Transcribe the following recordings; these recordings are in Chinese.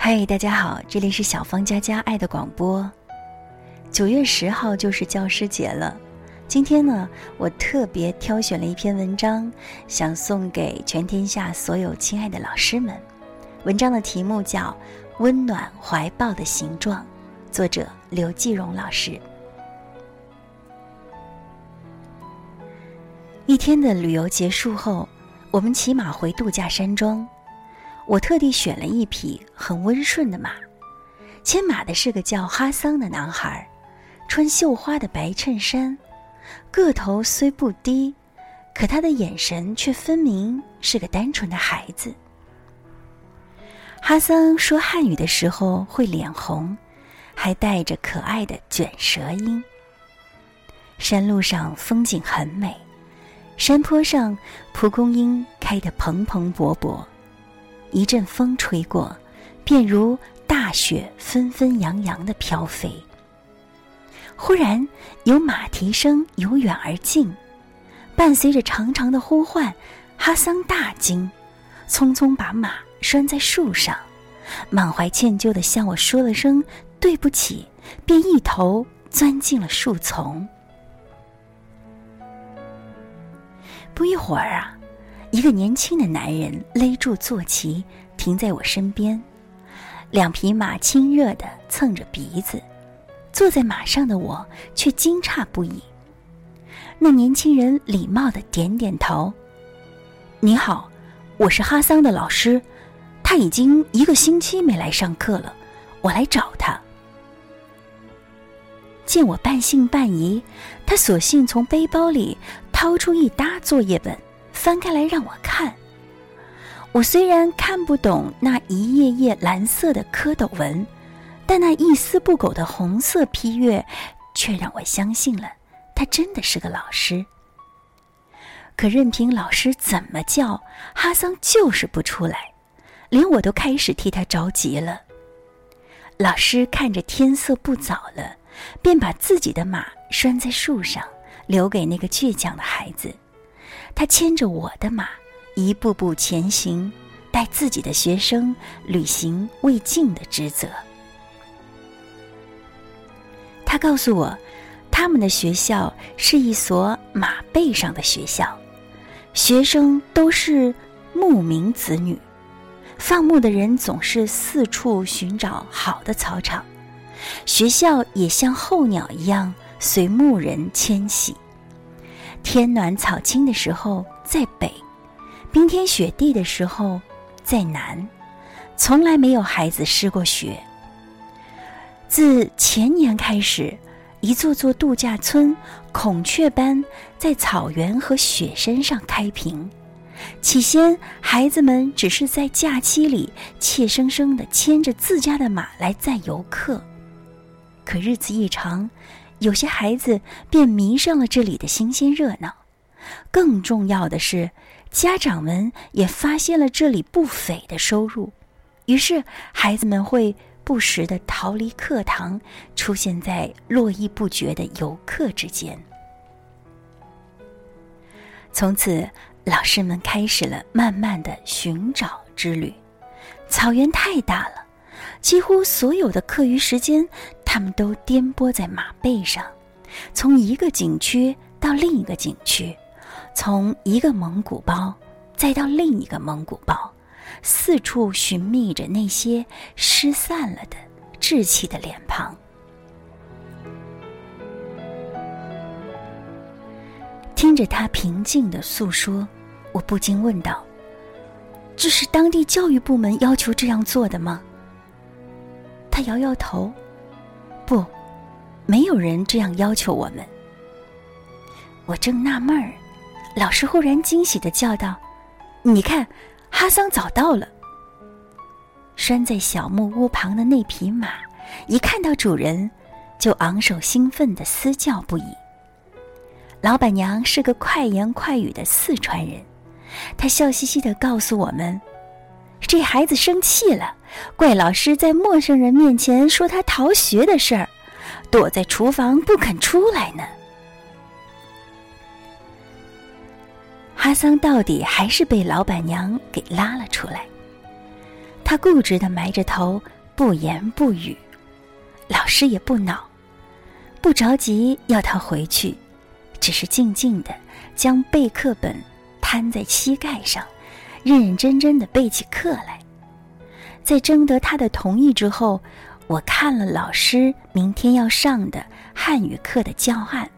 嗨，大家好，这里是小芳佳佳爱的广播。九月十号就是教师节了，今天呢，我特别挑选了一篇文章，想送给全天下所有亲爱的老师们。文章的题目叫《温暖怀抱的形状》，作者刘继荣老师。一天的旅游结束后，我们骑马回度假山庄。我特地选了一匹很温顺的马，牵马的是个叫哈桑的男孩，穿绣花的白衬衫，个头虽不低，可他的眼神却分明是个单纯的孩子。哈桑说汉语的时候会脸红，还带着可爱的卷舌音。山路上风景很美，山坡上蒲公英开得蓬蓬勃勃。一阵风吹过，便如大雪纷纷扬扬的飘飞。忽然有马蹄声由远而近，伴随着长长的呼唤，哈桑大惊，匆匆把马拴在树上，满怀歉疚地向我说了声对不起，便一头钻进了树丛。不一会儿啊。一个年轻的男人勒住坐骑，停在我身边，两匹马亲热地蹭着鼻子，坐在马上的我却惊诧不已。那年轻人礼貌地点点头：“你好，我是哈桑的老师，他已经一个星期没来上课了，我来找他。”见我半信半疑，他索性从背包里掏出一沓作业本。翻开来让我看。我虽然看不懂那一页页蓝色的蝌蚪文，但那一丝不苟的红色批阅，却让我相信了他真的是个老师。可任凭老师怎么叫，哈桑就是不出来，连我都开始替他着急了。老师看着天色不早了，便把自己的马拴在树上，留给那个倔强的孩子。他牵着我的马，一步步前行，带自己的学生履行未尽的职责。他告诉我，他们的学校是一所马背上的学校，学生都是牧民子女，放牧的人总是四处寻找好的草场，学校也像候鸟一样随牧人迁徙。天暖草青的时候在北，冰天雪地的时候在南，从来没有孩子失过学。自前年开始，一座座度假村孔雀般在草原和雪山上开屏。起先，孩子们只是在假期里怯生生地牵着自家的马来载游客，可日子一长。有些孩子便迷上了这里的新鲜热闹，更重要的是，家长们也发现了这里不菲的收入，于是孩子们会不时的逃离课堂，出现在络绎不绝的游客之间。从此，老师们开始了慢慢的寻找之旅。草原太大了。几乎所有的课余时间，他们都颠簸在马背上，从一个景区到另一个景区，从一个蒙古包再到另一个蒙古包，四处寻觅着那些失散了的稚气的脸庞。听着他平静的诉说，我不禁问道：“这是当地教育部门要求这样做的吗？”他摇摇头，不，没有人这样要求我们。我正纳闷儿，老师忽然惊喜的叫道：“你看，哈桑早到了。”拴在小木屋旁的那匹马，一看到主人，就昂首兴奋的嘶叫不已。老板娘是个快言快语的四川人，她笑嘻嘻的告诉我们。这孩子生气了，怪老师在陌生人面前说他逃学的事儿，躲在厨房不肯出来呢。哈桑到底还是被老板娘给拉了出来。他固执的埋着头，不言不语。老师也不恼，不着急要他回去，只是静静的将备课本摊在膝盖上，认认真真的背起课来。在征得他的同意之后，我看了老师明天要上的汉语课的教案。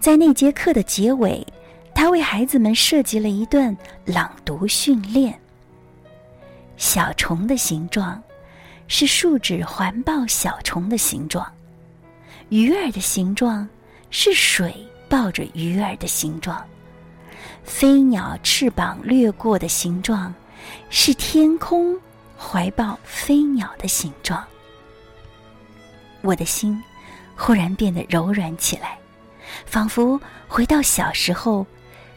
在那节课的结尾，他为孩子们设计了一段朗读训练。小虫的形状是树脂环抱小虫的形状，鱼儿的形状是水抱着鱼儿的形状，飞鸟翅膀掠过的形状是天空怀抱飞鸟的形状。我的心忽然变得柔软起来。仿佛回到小时候，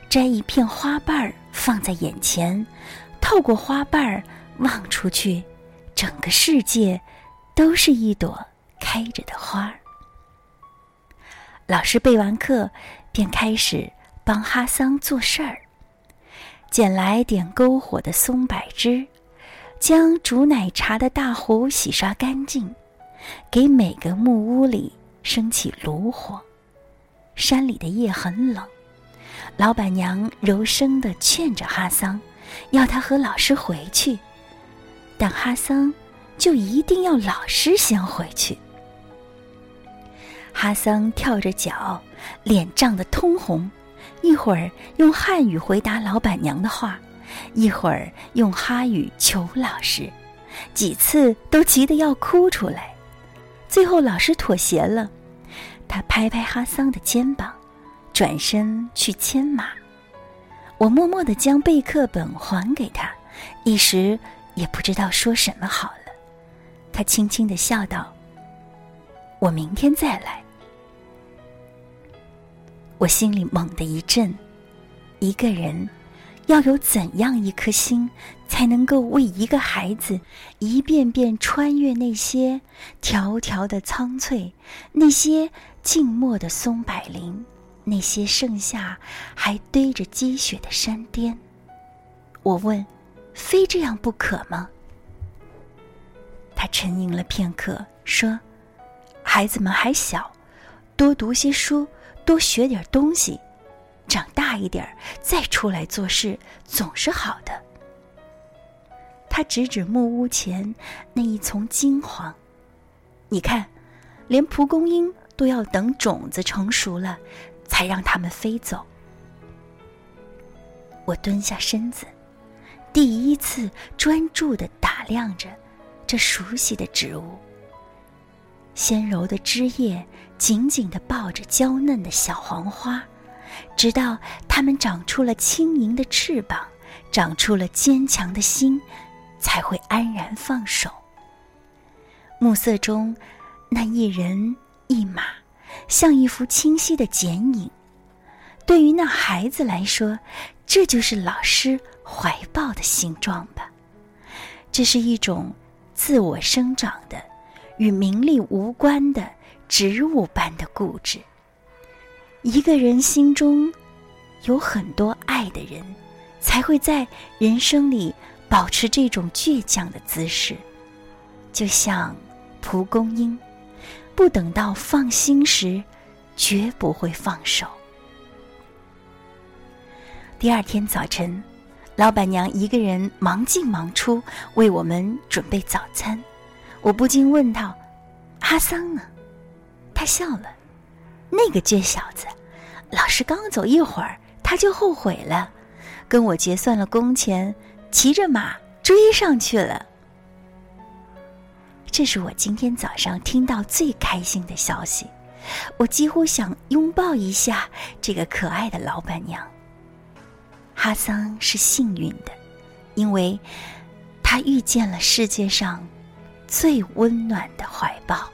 摘一片花瓣儿放在眼前，透过花瓣儿望出去，整个世界都是一朵开着的花儿。老师备完课，便开始帮哈桑做事儿，捡来点篝火的松柏枝，将煮奶茶的大壶洗刷干净，给每个木屋里升起炉火。山里的夜很冷，老板娘柔声的劝着哈桑，要他和老师回去，但哈桑就一定要老师先回去。哈桑跳着脚，脸涨得通红，一会儿用汉语回答老板娘的话，一会儿用哈语求老师，几次都急得要哭出来。最后老师妥协了。他拍拍哈桑的肩膀，转身去牵马。我默默地将备课本还给他，一时也不知道说什么好了。他轻轻地笑道：“我明天再来。”我心里猛地一震，一个人。要有怎样一颗心，才能够为一个孩子一遍遍穿越那些条条的苍翠，那些静默的松柏林，那些盛夏还堆着积雪的山巅？我问：“非这样不可吗？”他沉吟了片刻，说：“孩子们还小，多读些书，多学点东西。”长大一点再出来做事总是好的。他指指木屋前那一丛金黄，你看，连蒲公英都要等种子成熟了，才让它们飞走。我蹲下身子，第一次专注的打量着这熟悉的植物。纤柔的枝叶紧紧的抱着娇嫩的小黄花。直到它们长出了轻盈的翅膀，长出了坚强的心，才会安然放手。暮色中，那一人一马，像一幅清晰的剪影。对于那孩子来说，这就是老师怀抱的形状吧。这是一种自我生长的、与名利无关的植物般的固执。一个人心中有很多爱的人，才会在人生里保持这种倔强的姿势，就像蒲公英，不等到放心时，绝不会放手。第二天早晨，老板娘一个人忙进忙出为我们准备早餐，我不禁问道：“阿桑呢？”他笑了。那个倔小子，老师刚走一会儿，他就后悔了，跟我结算了工钱，骑着马追上去了。这是我今天早上听到最开心的消息，我几乎想拥抱一下这个可爱的老板娘。哈桑是幸运的，因为他遇见了世界上最温暖的怀抱。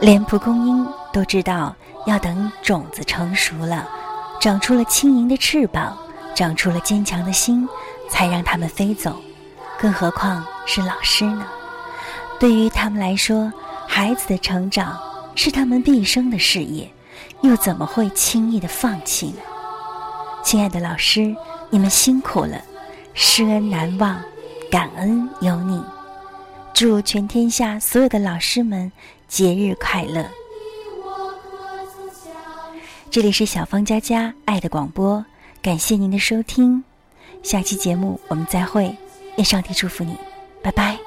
连蒲公英都知道要等种子成熟了，长出了轻盈的翅膀，长出了坚强的心，才让它们飞走。更何况是老师呢？对于他们来说，孩子的成长是他们毕生的事业，又怎么会轻易的放弃呢？亲爱的老师，你们辛苦了，师恩难忘，感恩有你。祝全天下所有的老师们节日快乐！这里是小芳佳佳爱的广播，感谢您的收听，下期节目我们再会，愿上帝祝福你，拜拜。